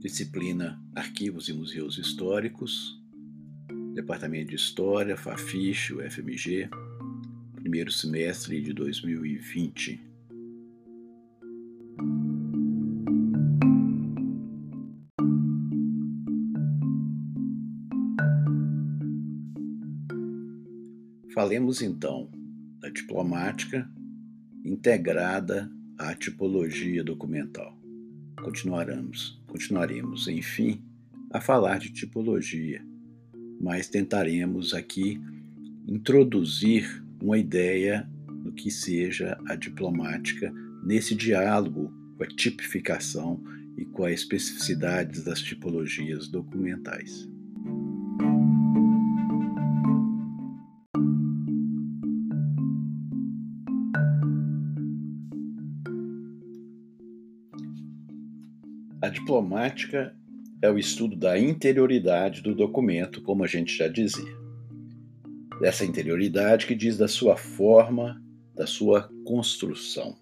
Disciplina Arquivos e Museus Históricos, Departamento de História, FAFISH, UFMG, primeiro semestre de 2020. Falemos então da diplomática integrada à tipologia documental. Continuaremos, continuaremos, enfim, a falar de tipologia, mas tentaremos aqui introduzir uma ideia do que seja a diplomática nesse diálogo com a tipificação e com as especificidades das tipologias documentais. Diplomática é o estudo da interioridade do documento, como a gente já dizia. Dessa interioridade que diz da sua forma, da sua construção.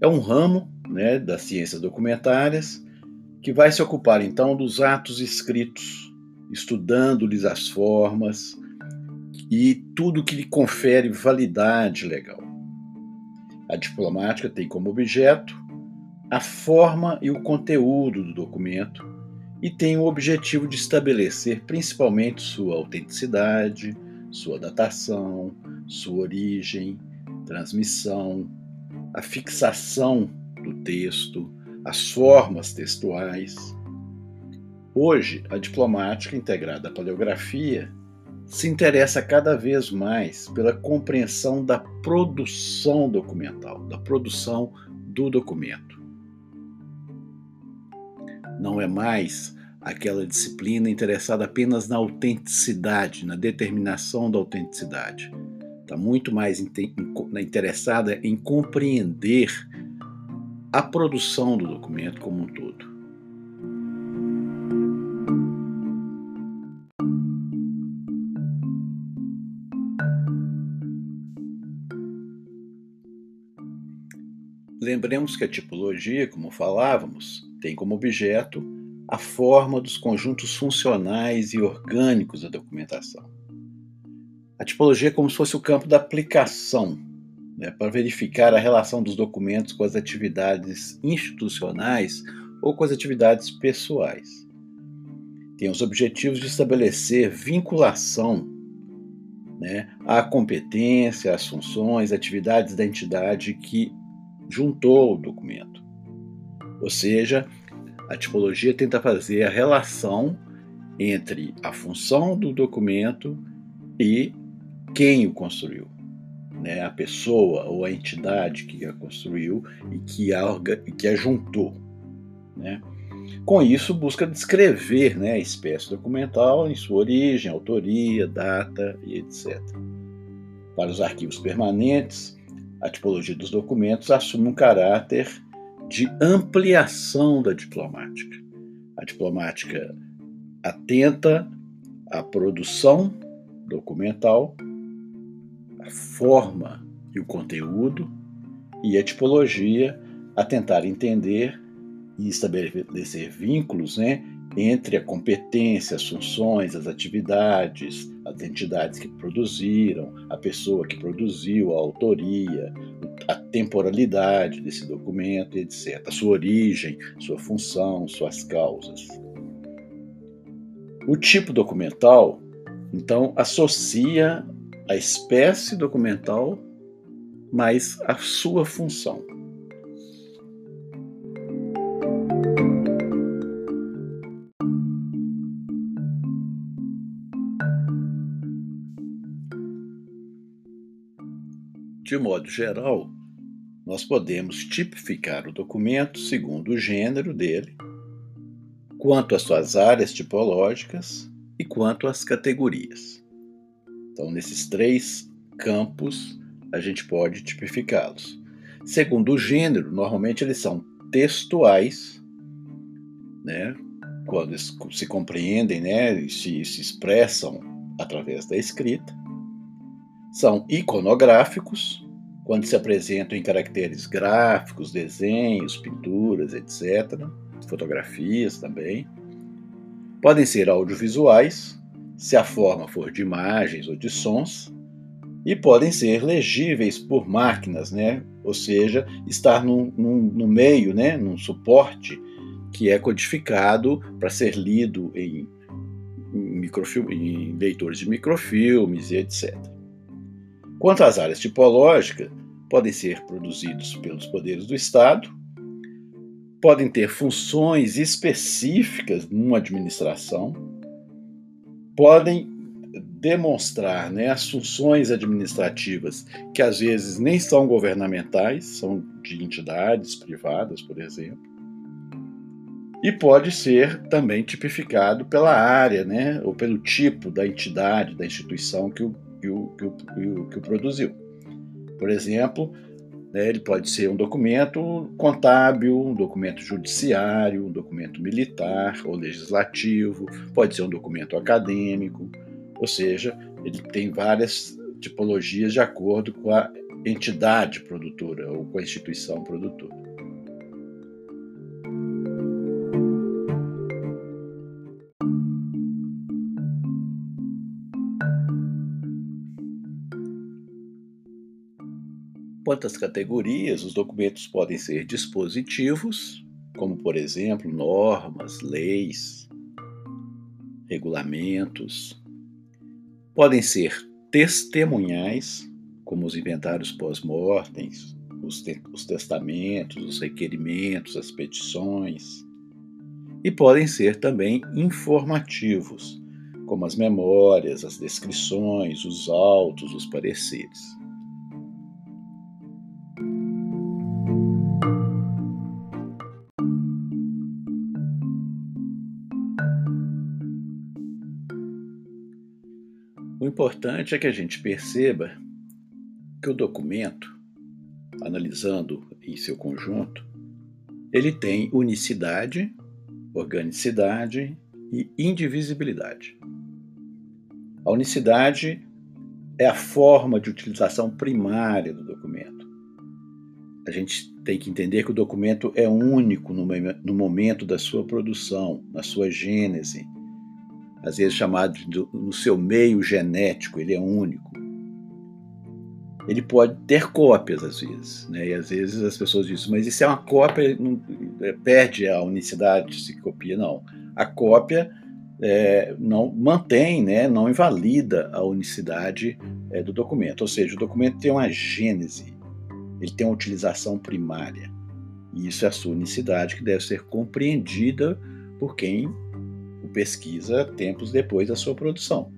É um ramo né, das ciências documentárias que vai se ocupar então dos atos escritos, estudando-lhes as formas e tudo que lhe confere validade legal. A diplomática tem como objeto a forma e o conteúdo do documento e tem o objetivo de estabelecer principalmente sua autenticidade, sua datação, sua origem, transmissão, a fixação do texto, as formas textuais. Hoje, a diplomática integrada à paleografia se interessa cada vez mais pela compreensão da produção documental, da produção do documento não é mais aquela disciplina interessada apenas na autenticidade, na determinação da autenticidade. Está muito mais interessada em compreender a produção do documento como um todo. Lembremos que a tipologia, como falávamos, tem como objeto a forma dos conjuntos funcionais e orgânicos da documentação. A tipologia é como se fosse o campo da aplicação, né, para verificar a relação dos documentos com as atividades institucionais ou com as atividades pessoais. Tem os objetivos de estabelecer vinculação né, à competência, às funções, atividades da entidade que juntou o documento. Ou seja, a tipologia tenta fazer a relação entre a função do documento e quem o construiu. Né? A pessoa ou a entidade que a construiu e que a, que a juntou. Né? Com isso, busca descrever né, a espécie documental em sua origem, autoria, data e etc. Para os arquivos permanentes, a tipologia dos documentos assume um caráter de ampliação da diplomática. A diplomática atenta à produção documental, a forma e o conteúdo, e a tipologia a tentar entender e estabelecer vínculos né, entre a competência, as funções, as atividades, as entidades que produziram, a pessoa que produziu, a autoria, a temporalidade desse documento, etc. A sua origem, sua função, suas causas. O tipo documental, então, associa a espécie documental mais a sua função. De modo geral, nós podemos tipificar o documento segundo o gênero dele, quanto às suas áreas tipológicas e quanto às categorias. Então, nesses três campos, a gente pode tipificá-los. Segundo o gênero, normalmente eles são textuais, né, quando se compreendem né, e se, se expressam através da escrita são iconográficos, quando se apresentam em caracteres gráficos, desenhos, pinturas, etc., fotografias também. Podem ser audiovisuais, se a forma for de imagens ou de sons, e podem ser legíveis por máquinas, né? ou seja, estar no, no meio, né? num suporte que é codificado para ser lido em, em, em leitores de microfilmes e etc. Quanto às áreas tipológicas, podem ser produzidos pelos poderes do Estado, podem ter funções específicas numa administração, podem demonstrar né, as funções administrativas que às vezes nem são governamentais, são de entidades privadas, por exemplo, e pode ser também tipificado pela área, né, ou pelo tipo da entidade, da instituição que o, que o, que o, que o produziu. Por exemplo, né, ele pode ser um documento contábil, um documento judiciário, um documento militar ou legislativo, pode ser um documento acadêmico, ou seja, ele tem várias tipologias de acordo com a entidade produtora ou com a instituição produtora. Às categorias, os documentos podem ser dispositivos, como por exemplo normas, leis, regulamentos. Podem ser testemunhais, como os inventários pós-mortem, os, te os testamentos, os requerimentos, as petições. E podem ser também informativos, como as memórias, as descrições, os autos, os pareceres. O importante é que a gente perceba que o documento, analisando em seu conjunto, ele tem unicidade, organicidade e indivisibilidade. A unicidade é a forma de utilização primária do documento. A gente tem que entender que o documento é único no momento da sua produção, na sua gênese, às vezes chamado no seu meio genético, ele é único. Ele pode ter cópias às vezes, né? E às vezes as pessoas dizem, mas isso é uma cópia, não, é, perde a unicidade se copia, não. A cópia é, não mantém, né, não invalida a unicidade é, do documento. Ou seja, o documento tem uma gênese, ele tem uma utilização primária. E isso é a sua unicidade que deve ser compreendida por quem pesquisa tempos depois da sua produção.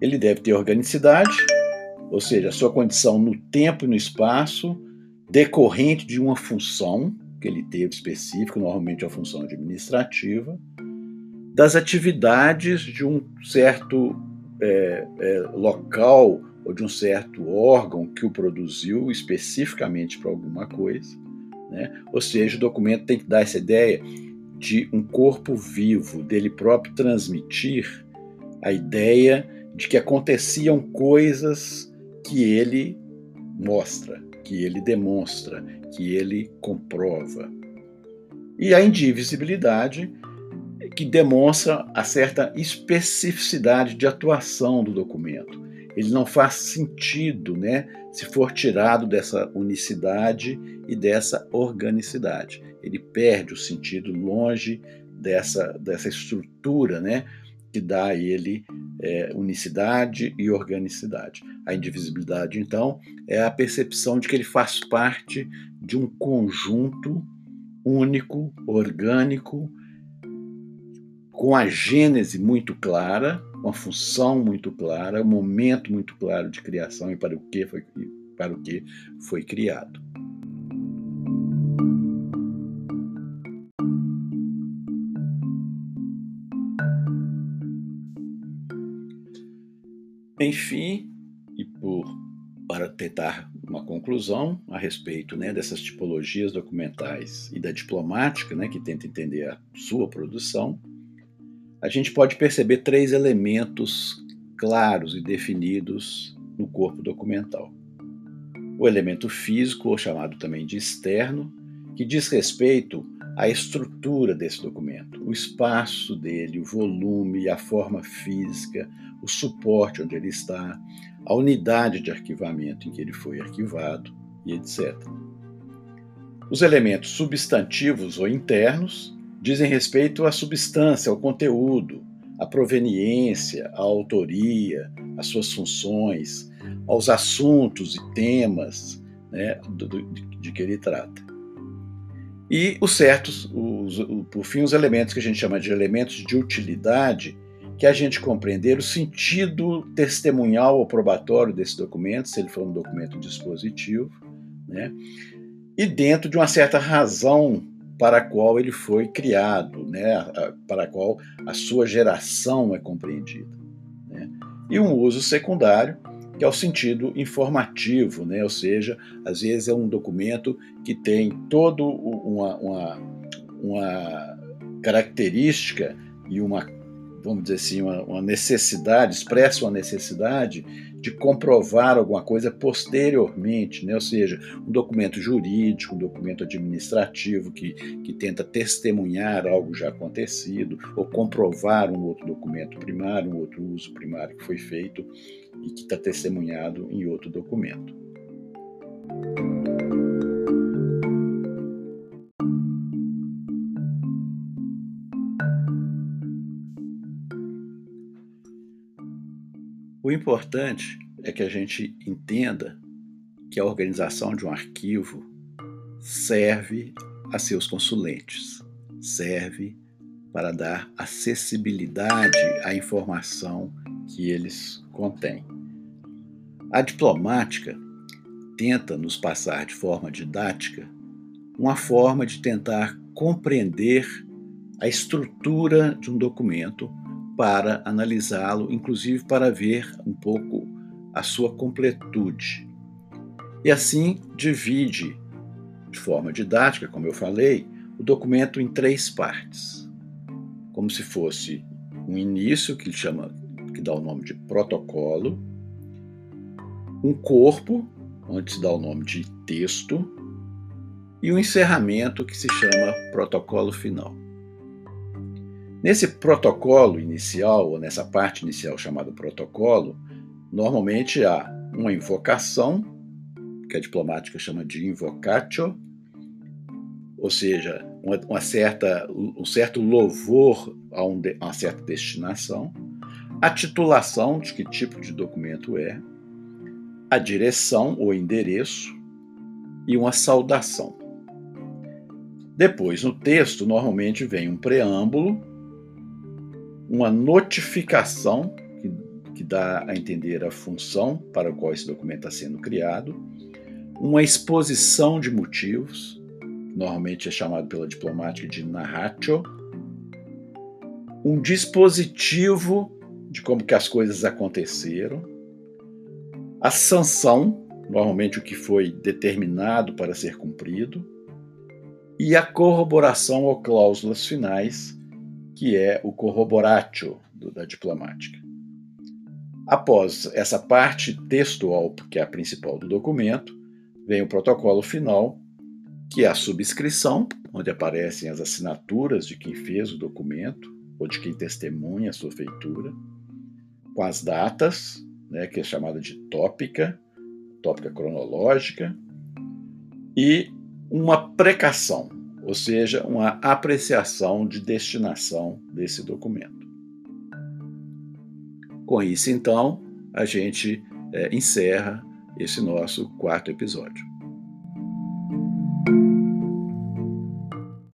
Ele deve ter organicidade, ou seja, sua condição no tempo e no espaço, decorrente de uma função que ele teve específica, normalmente a função administrativa, das atividades de um certo é, é, local ou de um certo órgão que o produziu especificamente para alguma coisa. Né? Ou seja, o documento tem que dar essa ideia de um corpo vivo, dele próprio transmitir a ideia de que aconteciam coisas que ele mostra, que ele demonstra, que ele comprova. E a indivisibilidade, que demonstra a certa especificidade de atuação do documento. Ele não faz sentido, né, se for tirado dessa unicidade e dessa organicidade ele perde o sentido longe dessa, dessa estrutura né, que dá a ele é, unicidade e organicidade. A indivisibilidade, então, é a percepção de que ele faz parte de um conjunto único, orgânico, com a gênese muito clara, uma função muito clara, um momento muito claro de criação e para o que foi, para o que foi criado. Enfim, e por para tentar uma conclusão a respeito né, dessas tipologias documentais e da diplomática, né, que tenta entender a sua produção, a gente pode perceber três elementos claros e definidos no corpo documental. O elemento físico, ou chamado também de externo, que diz respeito à estrutura desse documento, o espaço dele, o volume, a forma física, o suporte onde ele está, a unidade de arquivamento em que ele foi arquivado e etc. Os elementos substantivos ou internos dizem respeito à substância, ao conteúdo, à proveniência, à autoria, às suas funções, aos assuntos e temas né, de que ele trata. E os certos, os, por fim, os elementos que a gente chama de elementos de utilidade, que a gente compreender o sentido testemunhal ou probatório desse documento, se ele for um documento dispositivo, né? e dentro de uma certa razão para a qual ele foi criado, né? para a qual a sua geração é compreendida. Né? E um uso secundário, que é o sentido informativo, né? ou seja, às vezes é um documento que tem toda uma, uma, uma característica e uma vamos dizer assim, uma, uma necessidade, expressa uma necessidade de comprovar alguma coisa posteriormente, né? ou seja, um documento jurídico, um documento administrativo que, que tenta testemunhar algo já acontecido, ou comprovar um outro documento primário, um outro uso primário que foi feito e que está testemunhado em outro documento. O importante é que a gente entenda que a organização de um arquivo serve a seus consulentes, serve para dar acessibilidade à informação que eles contêm. A diplomática tenta nos passar de forma didática uma forma de tentar compreender a estrutura de um documento para analisá-lo, inclusive para ver um pouco a sua completude. E assim divide, de forma didática, como eu falei, o documento em três partes, como se fosse um início que chama, que dá o nome de protocolo, um corpo, onde se dá o nome de texto, e um encerramento que se chama protocolo final. Nesse protocolo inicial, ou nessa parte inicial chamada protocolo, normalmente há uma invocação, que a diplomática chama de invocatio, ou seja, uma, uma certa, um certo louvor a, um, a uma certa destinação, a titulação de que tipo de documento é, a direção ou endereço e uma saudação. Depois, no texto, normalmente vem um preâmbulo uma notificação que, que dá a entender a função para a qual esse documento está sendo criado, uma exposição de motivos, normalmente é chamado pela diplomática de narratio, um dispositivo de como que as coisas aconteceram, a sanção, normalmente o que foi determinado para ser cumprido, e a corroboração ou cláusulas finais, que é o corroboratio da diplomática. Após essa parte textual, que é a principal do documento, vem o protocolo final, que é a subscrição, onde aparecem as assinaturas de quem fez o documento ou de quem testemunha a sua feitura, com as datas, né, que é chamada de tópica, tópica cronológica, e uma precação, ou seja, uma apreciação de destinação desse documento. Com isso, então, a gente é, encerra esse nosso quarto episódio.